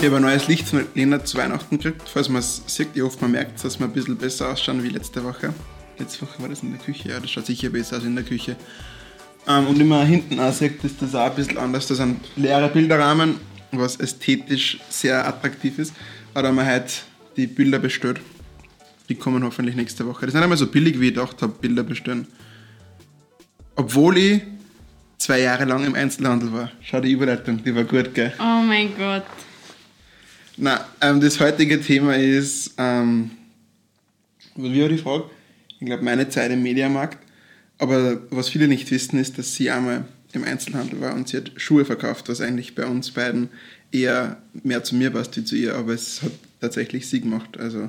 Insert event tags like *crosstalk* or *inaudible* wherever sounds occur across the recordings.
Ich habe ein neues Licht von Lena zu Weihnachten gekriegt. Falls man es sieht, ich hoffe, man merkt, dass wir ein bisschen besser ausschauen wie letzte Woche. Letzte Woche war das in der Küche, ja, das schaut sicher besser aus in der Küche. Ähm, und man hinten auch sieht, ist das auch ein bisschen anders. Das sind leere Bilderrahmen, was ästhetisch sehr attraktiv ist. Aber da haben wir heute die Bilder bestellt. Die kommen hoffentlich nächste Woche. Das ist nicht einmal so billig, wie ich gedacht habe, Bilder bestellen. Obwohl ich zwei Jahre lang im Einzelhandel war. Schau die Überleitung, die war gut, gell? Oh mein Gott. Na, ähm, das heutige Thema ist, ähm, wie war die Frage? Ich glaube, meine Zeit im Mediamarkt. Aber was viele nicht wissen, ist, dass sie einmal im Einzelhandel war und sie hat Schuhe verkauft, was eigentlich bei uns beiden eher mehr zu mir passt wie zu ihr, aber es hat tatsächlich sie gemacht. Also,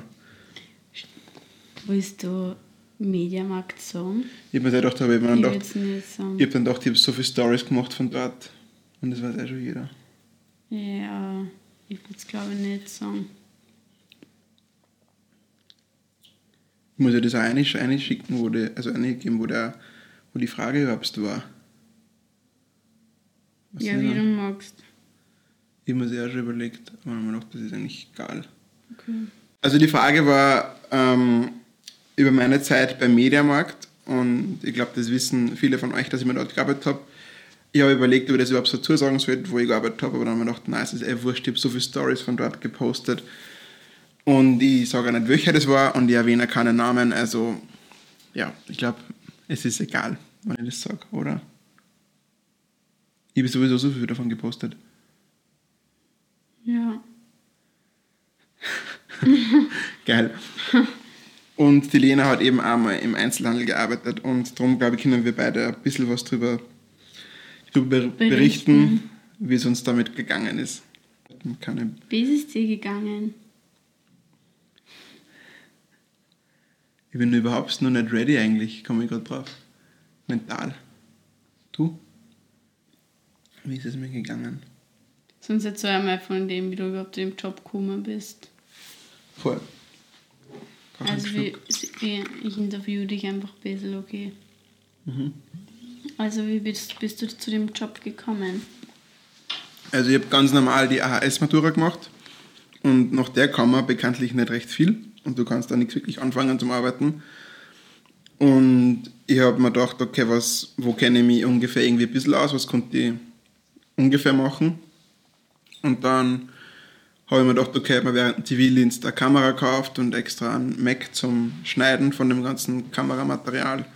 Willst du Mediamarkt sagen? ich habe mir gedacht, habe ich mir dann habe dann gedacht, ich habe so viele Stories gemacht von dort und das weiß ja schon jeder. Ja, ich will es glaube ich nicht sagen. Ich muss ja das auch eine, eine schicken, wo die, also eine geben, wo, der, wo die Frage überhaupt war. Was ja, wie du magst. Ich habe mir auch schon überlegt, aber ich gedacht, das ist eigentlich egal. Okay. Also die Frage war ähm, über meine Zeit beim Mediamarkt und ich glaube, das wissen viele von euch, dass ich mir dort gearbeitet habe. Ich habe überlegt, ob ich das überhaupt so zusagen soll, wo ich gearbeitet habe, aber dann habe ich mir gedacht, nein, es ist eh wurscht, ich habe so viele Stories von dort gepostet und ich sage auch nicht, welcher das war und ich erwähne auch keinen Namen, also ja, ich glaube, es ist egal, wenn ich das sage, oder? Ich habe sowieso so viel davon gepostet. Ja. *laughs* Geil. Und die Lena hat eben einmal im Einzelhandel gearbeitet und darum, glaube ich, können wir beide ein bisschen was drüber, drüber berichten, Berichten. wie es uns damit gegangen ist. Keine, Wie ist es dir gegangen? ich bin überhaupt noch nicht ready eigentlich, komme ich gerade drauf. Mental. Du? Wie ist es mir gegangen? Sonst erzähl einmal von dem, wie du überhaupt im Job gekommen bist. Voll. Also wie, ich interview dich einfach ein bisschen, okay? Mhm. Also wie bist, bist du zu dem Job gekommen? Also ich habe ganz normal die AHS-Matura gemacht und nach der kann man bekanntlich nicht recht viel und du kannst da nichts wirklich anfangen zum Arbeiten. Und ich habe mir gedacht, okay, was, wo kenne ich mich ungefähr irgendwie ein bisschen aus, was konnte ich ungefähr machen. Und dann habe ich mir gedacht, okay, mir während dem Zivildienst eine Kamera gekauft und extra einen Mac zum Schneiden von dem ganzen Kameramaterial.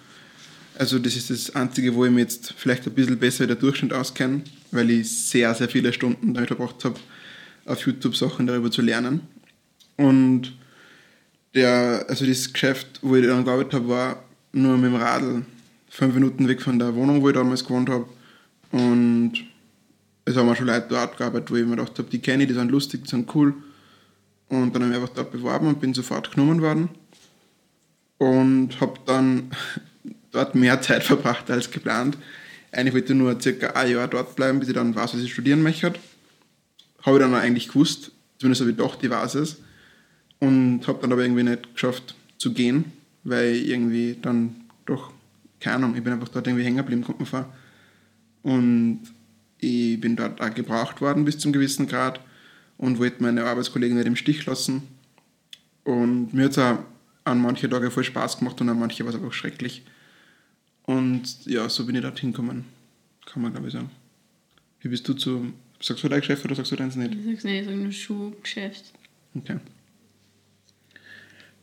Also das ist das Einzige, wo ich mich jetzt vielleicht ein bisschen besser der Durchschnitt auskenne, weil ich sehr, sehr viele Stunden damit verbracht habe, auf YouTube Sachen darüber zu lernen. Und der, also das Geschäft, wo ich dann gearbeitet habe, war nur mit dem Radl fünf Minuten weg von der Wohnung, wo ich damals gewohnt habe. Und es haben auch schon Leute dort gearbeitet, wo ich mir gedacht habe, die kenne ich, die sind lustig, die sind cool. Und dann habe ich einfach dort beworben und bin sofort genommen worden. Und habe dann dort mehr Zeit *laughs* verbracht als geplant. Eigentlich wollte ich nur circa ein Jahr dort bleiben, bis ich dann weiß, was ich studieren möchte. Habe ich dann auch eigentlich gewusst, zumindest habe ich gedacht, ich weiß es. Und habe dann aber irgendwie nicht geschafft zu gehen, weil irgendwie dann doch, keine Ahnung, ich bin einfach dort irgendwie hängen geblieben, kommt mir vor. Und ich bin dort auch gebraucht worden bis zum gewissen Grad und wollte meine Arbeitskollegen nicht im Stich lassen. Und mir hat es auch an manche Tage voll Spaß gemacht und an manche war es einfach schrecklich. Und ja, so bin ich dort hingekommen, kann man glaube ich sagen. Wie bist du zu, sagst du dein Geschäft oder sagst du deins nicht? Ich sag's nicht, ich sag nur Schuhgeschäft. Okay.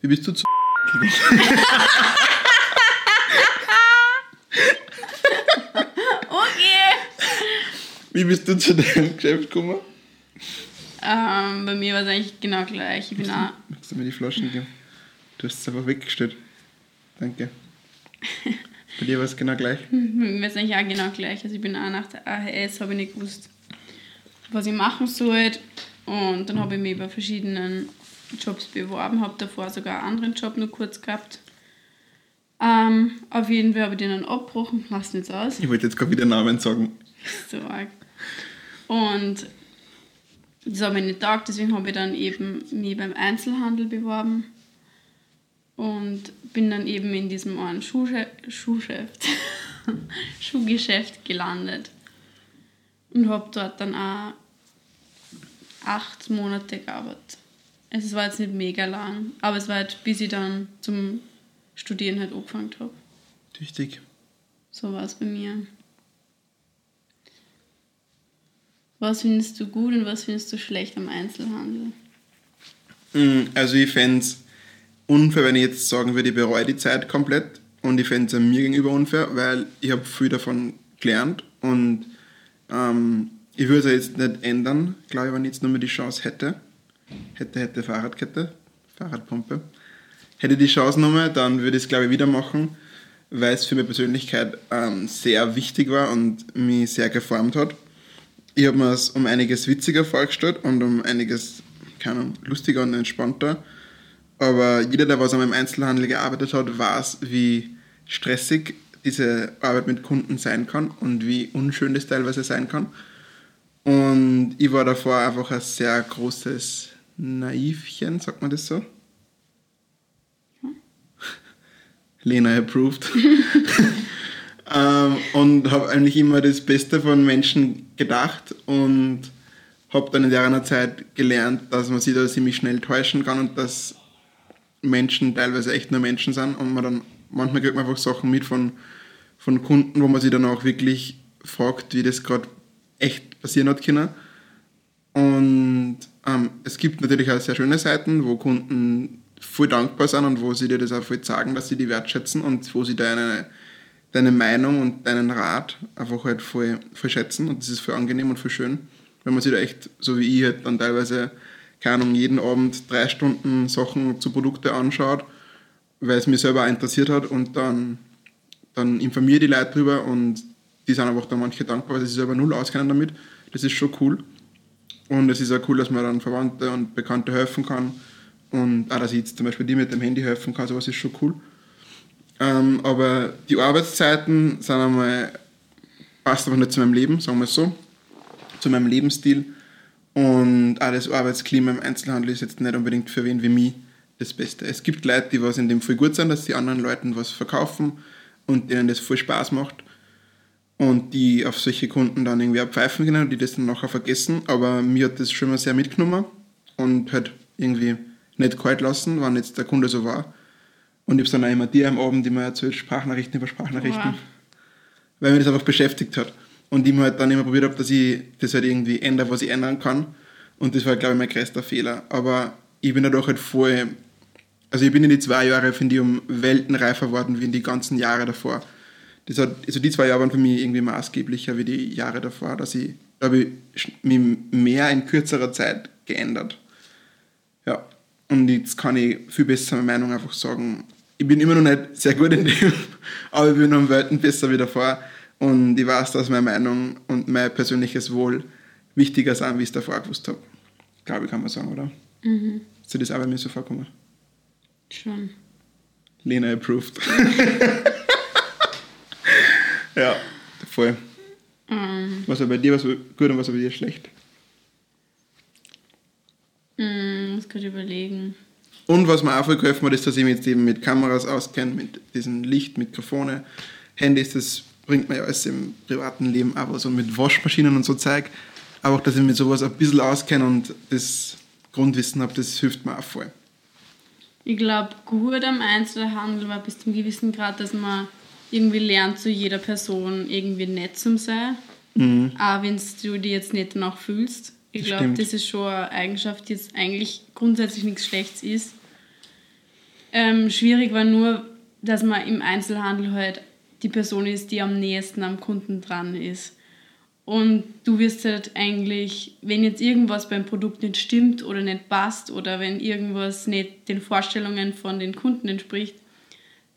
Wie bist du zu Okay! Wie bist du zu deinem Geschäft gekommen? Ähm, bei mir war es eigentlich genau gleich. Ich bin auch, Magst du mir die Flaschen geben? Du hast es einfach weggestellt. Danke. *laughs* Bei dir war es genau gleich. *laughs* mir es eigentlich auch genau gleich. Also ich bin auch nach der AHS, habe ich nicht gewusst, was ich machen soll. Und dann habe ich mich bei verschiedenen Jobs beworben, habe davor sogar einen anderen Job nur kurz gehabt. Ähm, auf jeden Fall habe ich den dann abgebrochen, lass jetzt aus. Ich wollte jetzt gerade wieder Namen sagen. So arg. Und das habe ich nicht gedacht, deswegen habe ich dann eben mich beim Einzelhandel beworben und bin dann eben in diesem einen Schuhche Schuhgeschäft, *laughs* Schuhgeschäft gelandet und habe dort dann auch acht Monate gearbeitet. Also es war jetzt nicht mega lang, aber es war halt, bis ich dann zum Studieren halt angefangen habe. Tüchtig. So war es bei mir. Was findest du gut und was findest du schlecht am Einzelhandel? Mm, Also ich fände es unfair, wenn ich jetzt sagen würde, ich bereue die Zeit komplett. Und ich fände es mir gegenüber unfair, weil ich habe viel davon gelernt. Und ähm, ich würde es jetzt nicht ändern, glaube ich, wenn ich jetzt nur mehr die Chance hätte. Hätte, hätte Fahrradkette, Fahrradpumpe. Hätte die Chance nochmal, dann würde ich es, glaube ich, wieder machen, weil es für meine Persönlichkeit ähm, sehr wichtig war und mich sehr geformt hat. Ich habe mir es um einiges witziger vorgestellt und um einiges, keine Ahnung, lustiger und entspannter. Aber jeder, der was an einem Einzelhandel gearbeitet hat, weiß, wie stressig diese Arbeit mit Kunden sein kann und wie unschön das teilweise sein kann. Und ich war davor einfach ein sehr großes Naivchen, sagt man das so? Lena approved. *laughs* ähm, und habe eigentlich immer das Beste von Menschen gedacht und habe dann in der Zeit gelernt, dass man sich da ziemlich schnell täuschen kann und dass Menschen teilweise echt nur Menschen sind und man dann manchmal kriegt man einfach Sachen mit von, von Kunden, wo man sich dann auch wirklich fragt, wie das gerade echt passieren hat können. Und ähm, es gibt natürlich auch sehr schöne Seiten, wo Kunden voll dankbar sind und wo sie dir das auch voll sagen, dass sie die wertschätzen und wo sie deine, deine Meinung und deinen Rat einfach halt voll, voll schätzen. Und das ist voll angenehm und voll schön, wenn man sich da echt, so wie ich halt dann teilweise, keine Ahnung, jeden Abend drei Stunden Sachen zu Produkte anschaut, weil es mich selber auch interessiert hat und dann, dann informiere die Leute drüber und die sind einfach dann manche dankbar, weil sie sich selber null auskennen damit. Das ist schon cool. Und es ist auch cool, dass man dann Verwandte und Bekannte helfen kann. Und auch, dass ich jetzt zum Beispiel dir mit dem Handy helfen kann, sowas ist schon cool. Ähm, aber die Arbeitszeiten sind einmal, passt einfach nicht zu meinem Leben, sagen wir es so, zu meinem Lebensstil. Und auch das Arbeitsklima im Einzelhandel ist jetzt nicht unbedingt für wen wie mich das Beste. Es gibt Leute, die was in dem voll gut sind, dass die anderen Leuten was verkaufen und denen das voll Spaß macht und die auf solche Kunden dann irgendwie abpfeifen können und die das dann nachher vergessen. Aber mir hat das schon mal sehr mitgenommen und halt irgendwie nicht kalt lassen, wann jetzt der Kunde so war. Und ich habe dann auch immer dir am Abend immer erzählt, Sprachnachrichten über Sprachnachrichten, Wow. weil mich das einfach beschäftigt hat. Und ich mir halt dann immer probiert habe, dass ich das halt irgendwie ändere, was ich ändern kann. Und das war, glaube ich, mein größter Fehler. Aber ich bin dadurch halt voll, also ich bin in die zwei Jahre, finde ich, um Welten reifer geworden wie in die ganzen Jahre davor. Das hat, also die zwei Jahre waren für mich irgendwie maßgeblicher wie die Jahre davor, dass ich, habe ich mich mehr in kürzerer Zeit geändert. Ja, und jetzt kann ich viel besser meine Meinung einfach sagen. Ich bin immer noch nicht sehr gut in dem, *laughs* aber ich bin um Welten besser wie davor. Und ich weiß, dass meine Meinung und mein persönliches Wohl wichtiger sind, wie ich es davor gewusst habe. Glaube ich, kann man sagen, oder? Mhm. Ist dir das auch bei mir so vorkommen? Schon. Lena approved. *laughs* ja, voll. Ähm, Was war bei dir was war gut und was war bei dir schlecht? mh, muss gerade überlegen. Und was mir auch voll geholfen hat, ist, dass ich mich jetzt eben mit Kameras auskenne, mit diesem Licht, Mikrofone, Handys, das bringt mir ja alles im privaten Leben aber so mit Waschmaschinen und so Zeug. Aber auch, dass ich mit sowas ein bisschen auskenne und das Grundwissen habe, das hilft mir auch voll. Ich glaube, gut am Einzelhandel war bis zum gewissen Grad, dass man irgendwie lernt, zu jeder Person irgendwie nett zu sein. Auch wenn du dich jetzt nicht danach fühlst. Ich glaube, das ist schon eine Eigenschaft, die jetzt eigentlich grundsätzlich nichts Schlechtes ist. Ähm, schwierig war nur, dass man im Einzelhandel halt die Person ist, die am nächsten am Kunden dran ist. Und du wirst halt eigentlich, wenn jetzt irgendwas beim Produkt nicht stimmt oder nicht passt oder wenn irgendwas nicht den Vorstellungen von den Kunden entspricht,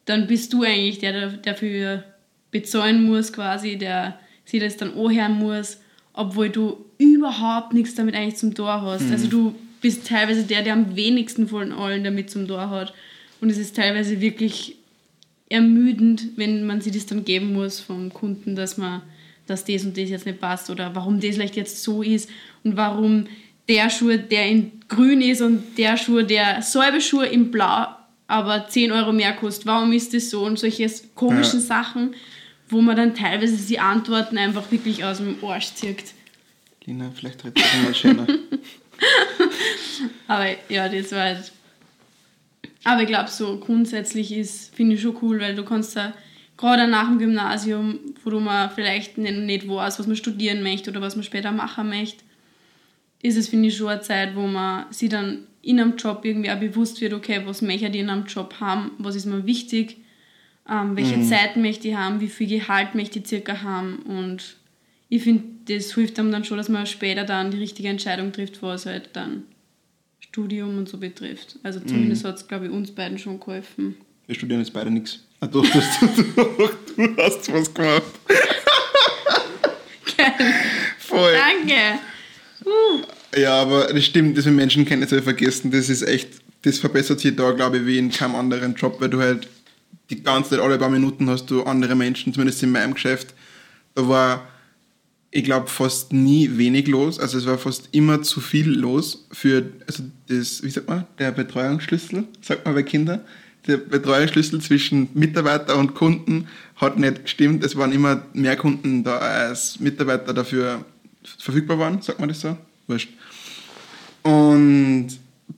dann bist du eigentlich der, der dafür bezahlen muss, quasi, der sich das dann anhören muss, obwohl du überhaupt nichts damit eigentlich zum Tor hast. Also du bist teilweise der, der am wenigsten von allen damit zum Tor hat. Und es ist teilweise wirklich ermüdend, wenn man sich das dann geben muss vom Kunden, dass man, dass das und das jetzt nicht passt oder warum das vielleicht jetzt so ist und warum der Schuh, der in grün ist und der Schuh, der selbe Schuh in blau, aber 10 Euro mehr kostet. Warum ist das so? Und solche komischen Ja. Sachen, wo man dann teilweise die Antworten einfach wirklich aus dem Arsch zieht. Lina, vielleicht redet das mal schöner. *laughs* aber ja, das war halt. Aber ich glaube, so grundsätzlich ist, finde ich schon cool, weil du kannst da gerade nach dem Gymnasium, wo man vielleicht nicht, nicht weiß, was man studieren möchte oder was man später machen möchte, ist es, finde ich, schon eine Zeit, wo man sich dann in einem Job irgendwie auch bewusst wird, okay, was möchte ich in einem Job haben, was ist mir wichtig, ähm, welche mhm. Zeit möchte ich haben, wie viel Gehalt möchte ich circa haben und ich finde, das hilft einem dann schon, dass man später dann die richtige Entscheidung trifft, was halt dann Studium und so betrifft. Also zumindest mhm. hat es, glaube ich, uns beiden schon geholfen. Wir studieren jetzt beide nichts. Ah, doch, du, *laughs* du hast was gemacht. *laughs* Geil. Voll. Danke. Uh. Ja, aber das stimmt, das mit Menschenkenntnis vergessen, das ist echt, das verbessert sich da, glaube ich, wie in keinem anderen Job, weil du halt die ganze Zeit, alle paar Minuten hast du andere Menschen, zumindest in meinem Geschäft. Da war, ich glaube, fast nie wenig los. Also es war fast immer zu viel los für, also das, wie sagt man, der Betreuungsschlüssel, sagt man bei Kindern. Der Betreuungsschlüssel zwischen Mitarbeiter und Kunden hat nicht gestimmt. Es waren immer mehr Kunden da als Mitarbeiter dafür verfügbar waren, sagt man das so? Wurscht. Und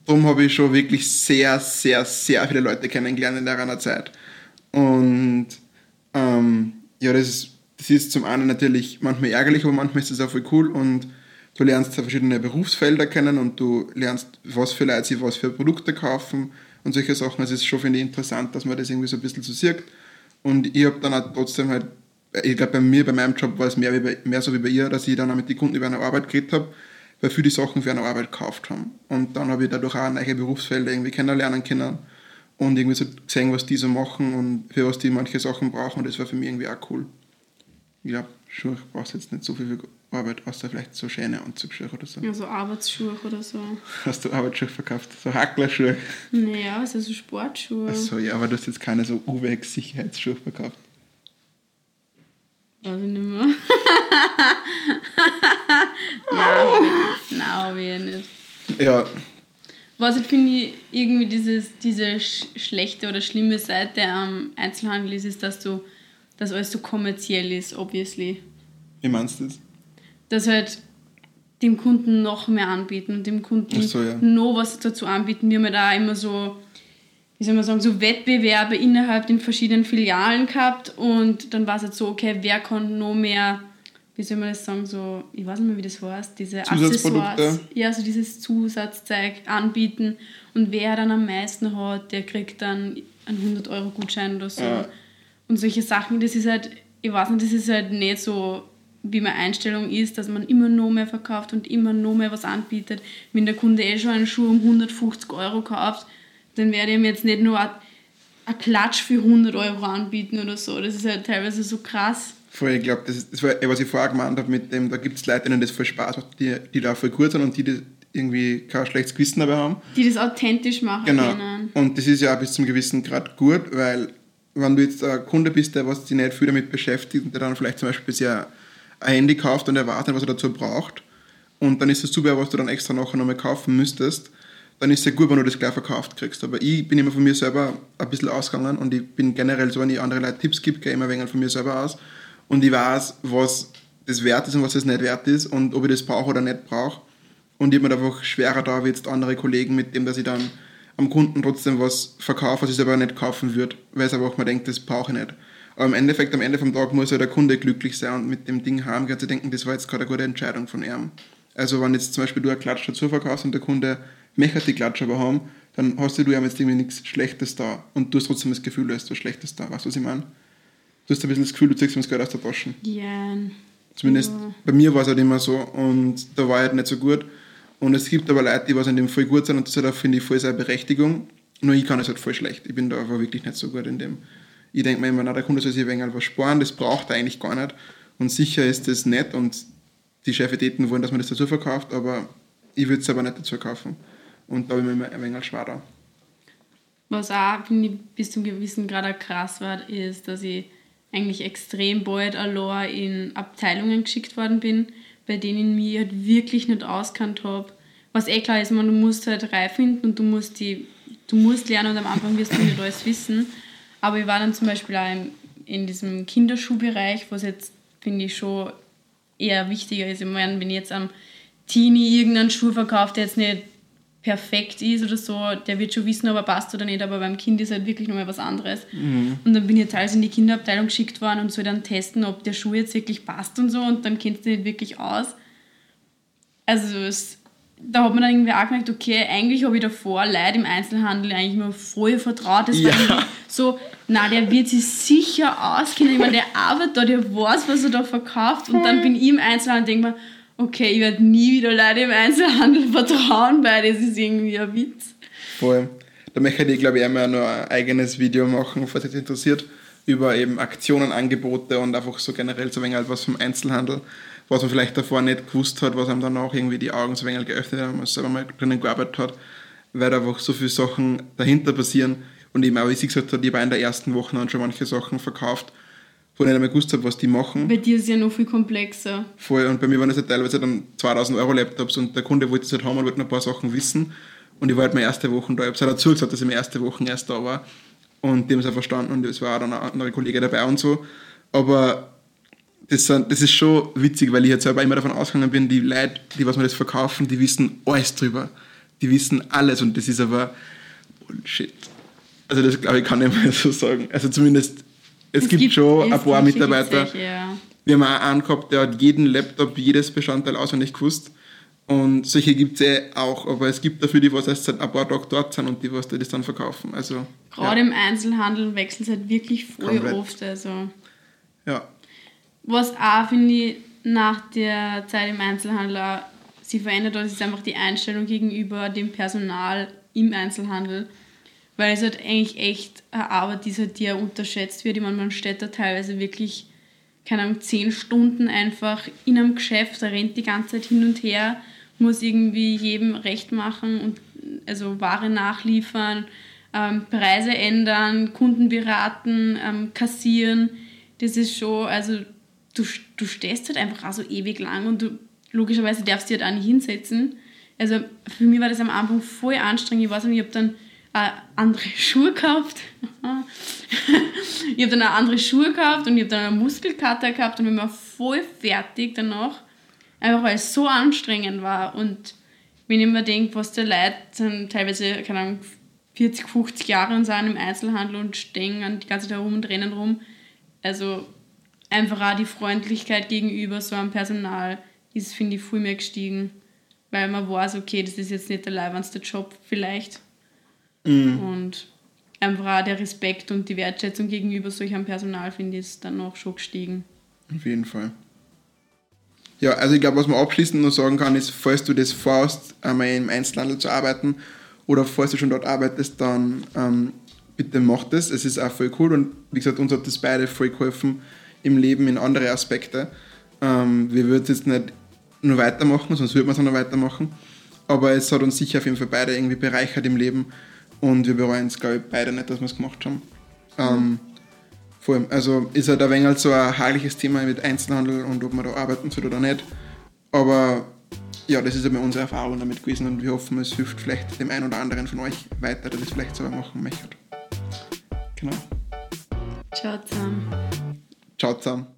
darum habe ich schon wirklich sehr, sehr, sehr viele Leute kennengelernt in der Zeit. Und ähm, ja, das ist, das ist zum einen natürlich manchmal ärgerlich, aber manchmal ist es auch voll cool und du lernst verschiedene Berufsfelder kennen und du lernst, was für Leute sie was für Produkte kaufen und solche Sachen. Also es ist schon, finde ich, interessant, dass man das irgendwie so ein bisschen so sieht. Und ich habe dann auch trotzdem halt, ich glaube, bei mir, bei meinem Job war es mehr, bei, mehr so wie bei ihr, dass ich dann auch mit den Kunden über eine Arbeit geredet habe, weil für die Sachen für eine Arbeit gekauft haben. Und dann habe ich dadurch auch neue Berufsfelder irgendwie kennenlernen können und irgendwie so gesehen, was die so machen und für was die manche Sachen brauchen. Und das war für mich irgendwie auch cool. Ich glaube, Schuhe brauchst jetzt nicht so viel Arbeit, außer vielleicht so schöne Anzugsschuhe oder so. Ja, so Arbeitsschuhe oder so. Hast du Arbeitsschuhe verkauft? So Hacklerschuhe? Naja, also so Sportschuhe. Achso, ja, aber du hast jetzt keine so UWEX-Sicherheitsschuhe verkauft. Weiß ich nicht mehr. *laughs* nein, nein, habe ich nicht. Ja, was ich finde, irgendwie dieses, diese schlechte oder schlimme Seite am Einzelhandel ist, ist, dass du, dass alles so kommerziell ist, obviously. Wie meinst du das? Dass halt dem Kunden noch mehr anbieten und dem Kunden so, ja. noch was dazu anbieten. Wir haben da immer so, wie soll man sagen, so Wettbewerbe innerhalb den verschiedenen Filialen gehabt und dann war es halt so, okay, wer kann noch mehr wie soll man das sagen, so, ich weiß nicht mehr, wie das heißt, diese Accessoires, ja, so dieses Zusatzzeug anbieten und wer dann am meisten hat, der kriegt dann einen 100-Euro-Gutschein oder so. Ja. Und solche Sachen, das ist halt, ich weiß nicht, das ist halt nicht so, wie meine Einstellung ist, dass man immer noch mehr verkauft und immer noch mehr was anbietet. Wenn der Kunde eh schon einen Schuh um 150 Euro kauft, dann werde ich ihm jetzt nicht nur ein Klatsch für 100 Euro anbieten oder so. Das ist halt teilweise so krass. Voll, ich glaube, das, das war, was ich vorher gemeint habe, mit dem, da gibt es Leute, denen das voll Spaß macht, die, die da voll gut sind und die das irgendwie kein schlechtes Gewissen dabei haben. Die das authentisch machen genau. können. Und das ist ja bis zum gewissen Grad gut, weil wenn du jetzt ein Kunde bist, der was sich nicht viel damit beschäftigt und der dann vielleicht zum Beispiel bisher ein Handy kauft und erwartet, was er dazu braucht, und dann ist es super, was du dann extra nachher nochmal kaufen müsstest, dann ist es ja gut, wenn du das gleich verkauft kriegst. Aber ich bin immer von mir selber ein bisschen ausgegangen und ich bin generell so, wenn ich andere Leute Tipps gebe, gehe ich immer ein wenig von mir selber aus und ich weiß, was das wert ist und was es nicht wert ist und ob ich das brauche oder nicht brauche. Und ich mir einfach schwerer da wie jetzt andere Kollegen, mit dem, dass ich dann am Kunden trotzdem was verkaufe, was ich selber nicht kaufen würde, weil es einfach mir denkt, das brauche ich nicht. Aber im Endeffekt, am Ende vom Tag muss ja der Kunde glücklich sein und mit dem Ding haben, kannst du denken, das war jetzt gerade eine gute Entscheidung von ihm. Also wenn jetzt zum Beispiel du eine Klatsch dazu verkaufst und der Kunde möchte die Klatsch aber haben, dann hast du ja jetzt irgendwie nichts Schlechtes da und du hast trotzdem das Gefühl, du hast was Schlechtes da. Weißt du, was ich meine? Du hast ein bisschen das Gefühl, du ziehst ihm das Geld aus der Tasche. Ja. Zumindest ja. bei mir war es halt immer so und da war halt nicht so gut. Und es gibt aber Leute, die was in dem voll gut sind und das hat auch, finde ich, voll seine Berechtigung. Nur ich kann es halt voll schlecht. Ich bin da aber wirklich nicht so gut in dem. Ich denke mir immer, na, der Kunde soll sich ein wenig was sparen, das braucht er eigentlich gar nicht. Und sicher ist das nett und die Chefitäten wollen, dass man das dazu verkauft, aber ich würde es aber nicht dazu kaufen. Und da bin ich mir immer ein wenig schwer da. Was auch, ich, bis zum gewissen Grad krass war, ist, dass ich eigentlich extrem bald allein in Abteilungen geschickt worden bin, bei denen ich mich halt wirklich nicht auskannt habe. Was eh klar ist, man, du musst halt finden und du musst, die, du musst lernen und am Anfang wirst du nicht alles wissen. Aber ich war dann zum Beispiel auch in, in diesem Kinderschuhbereich, was jetzt, finde ich, schon eher wichtiger ist. Ich meine, wenn ich jetzt am Teenie irgendeinen Schuh verkauft, der jetzt nicht perfekt ist oder so, der wird schon wissen, ob er passt oder nicht, aber beim Kind ist halt wirklich nochmal was anderes. Mhm. Und dann bin ich jetzt alles in die Kinderabteilung geschickt worden und soll dann testen, ob der Schuh jetzt wirklich passt und so und dann kennst du nicht wirklich aus. Also es, da hat man dann irgendwie auch gemerkt, okay, eigentlich habe ich davor Leute im Einzelhandel eigentlich immer voll vertraut. Das ja. war so, na, der wird sich sicher auskennen. Ich meine, der arbeitet da, der weiß, was er da verkauft und dann bin ich im Einzelhandel und denke mir, okay, ich werde nie wieder Leute im Einzelhandel *laughs* vertrauen, weil das ist irgendwie ein Witz. Voll. Da möchte ich, glaube ich, einmal noch ein eigenes Video machen, falls das interessiert, über eben Aktionen, Angebote und einfach so generell so ein wenig was vom Einzelhandel, was man vielleicht davor nicht gewusst hat, was einem dann auch irgendwie die Augen so ein wenig geöffnet hat, wenn man selber mal drinnen gearbeitet hat, weil da einfach so viele Sachen dahinter passieren und eben auch, wie sie gesagt hat, ich habe in der ersten Woche dann schon manche Sachen verkauft, wo ich nicht mehr gewusst habe, was die machen. Bei dir ist es ja noch viel komplexer. Voll, und bei mir waren das ja teilweise dann 2000 Euro Laptops und der Kunde wollte es halt haben und wollte noch ein paar Sachen wissen. Und ich war halt meine erste Woche da. Ich habe es halt dazu gesagt, dass ich meine erste Woche erst da war. Und die haben es auch verstanden und es war auch dann ein anderer Kollege dabei und so. Aber das, sind, das ist schon witzig, weil ich jetzt selber immer davon ausgegangen bin, die Leute, die was mir das verkaufen, die wissen alles drüber. Die wissen alles und das ist aber Bullshit. Also das glaube ich kann ich mal so sagen. Also zumindest es, es gibt, gibt, schon ein paar Mitarbeiter. Ja. Wir haben auch einen gehabt, der hat jeden Laptop, jedes Bestandteil auswendig gewusst. Und solche gibt es eh auch, aber es gibt dafür die, was erst seit ein paar Tagen dort sind und die, was das dann verkaufen. Also, Gerade ja. im Einzelhandel wechselt es halt wirklich voll Komplett. oft. Also. Ja. Was auch, finde ich, nach der Zeit im Einzelhandel auch sich verändert hat, ist einfach die Einstellung gegenüber dem Personal im Einzelhandel weil es halt eigentlich echt eine Arbeit ist, halt, die ja unterschätzt wird. Ich meine, man steht da teilweise wirklich, keine Ahnung, zehn Stunden einfach in einem Geschäft, da rennt die ganze Zeit hin und her, muss irgendwie jedem recht machen und also Ware nachliefern, ähm, Preise ändern, Kunden beraten, ähm, kassieren. Das ist schon, also du, du stehst halt einfach auch so ewig lang und du logischerweise darfst dich halt auch nicht hinsetzen. Also für mich war das am Anfang voll anstrengend. Ich weiß nicht, ich habe dann äh, andere *laughs* Schuhe gekauft. ich habe dann auch andere Schuhe gekauft und ich habe dann einen Muskelkater gehabt und bin mir voll fertig danach. Einfach weil es so anstrengend war. Und wenn ich mir denke, was die Leute sind teilweise, keine Ahnung, 40, 50 Jahre und sind im Einzelhandel und stehen die ganze Zeit herum und rennen rum. Also einfach auch die Freundlichkeit gegenüber so einem Personal ist, finde ich, viel mehr gestiegen. Weil man weiß, okay, das ist jetzt nicht der leibendste Job vielleicht. Mhm. Und einfach auch der Respekt und die Wertschätzung gegenüber solchem Personal, finde ich, ist dann noch schon gestiegen. Auf jeden Fall. Ja, also ich glaube, was man abschließend noch sagen kann, ist, falls du das vorhast, einmal im Einzelhandel zu arbeiten oder falls du schon dort arbeitest, dann ähm, bitte mach das. Es ist auch voll cool und wie gesagt, uns hat das beide voll geholfen im Leben in andere Aspekte. Ähm, wir würden jetzt nicht nur weitermachen, sonst würden wir es auch noch weitermachen. Aber es hat uns sicher auf jeden Fall beide irgendwie bereichert im Leben und wir bereuen es, glaube ich, beide nicht, dass wir es gemacht haben. Ähm, vor allem, also ist halt ein wenig halt so ein herrliches Thema mit Einzelhandel und ob man da arbeiten soll oder nicht. Aber ja, das ist ja unsere Erfahrung damit gewesen und wir hoffen, es hilft vielleicht dem einen oder anderen von euch weiter, der das vielleicht so machen möchte. Genau. Ciao zusammen. Ciao zusammen.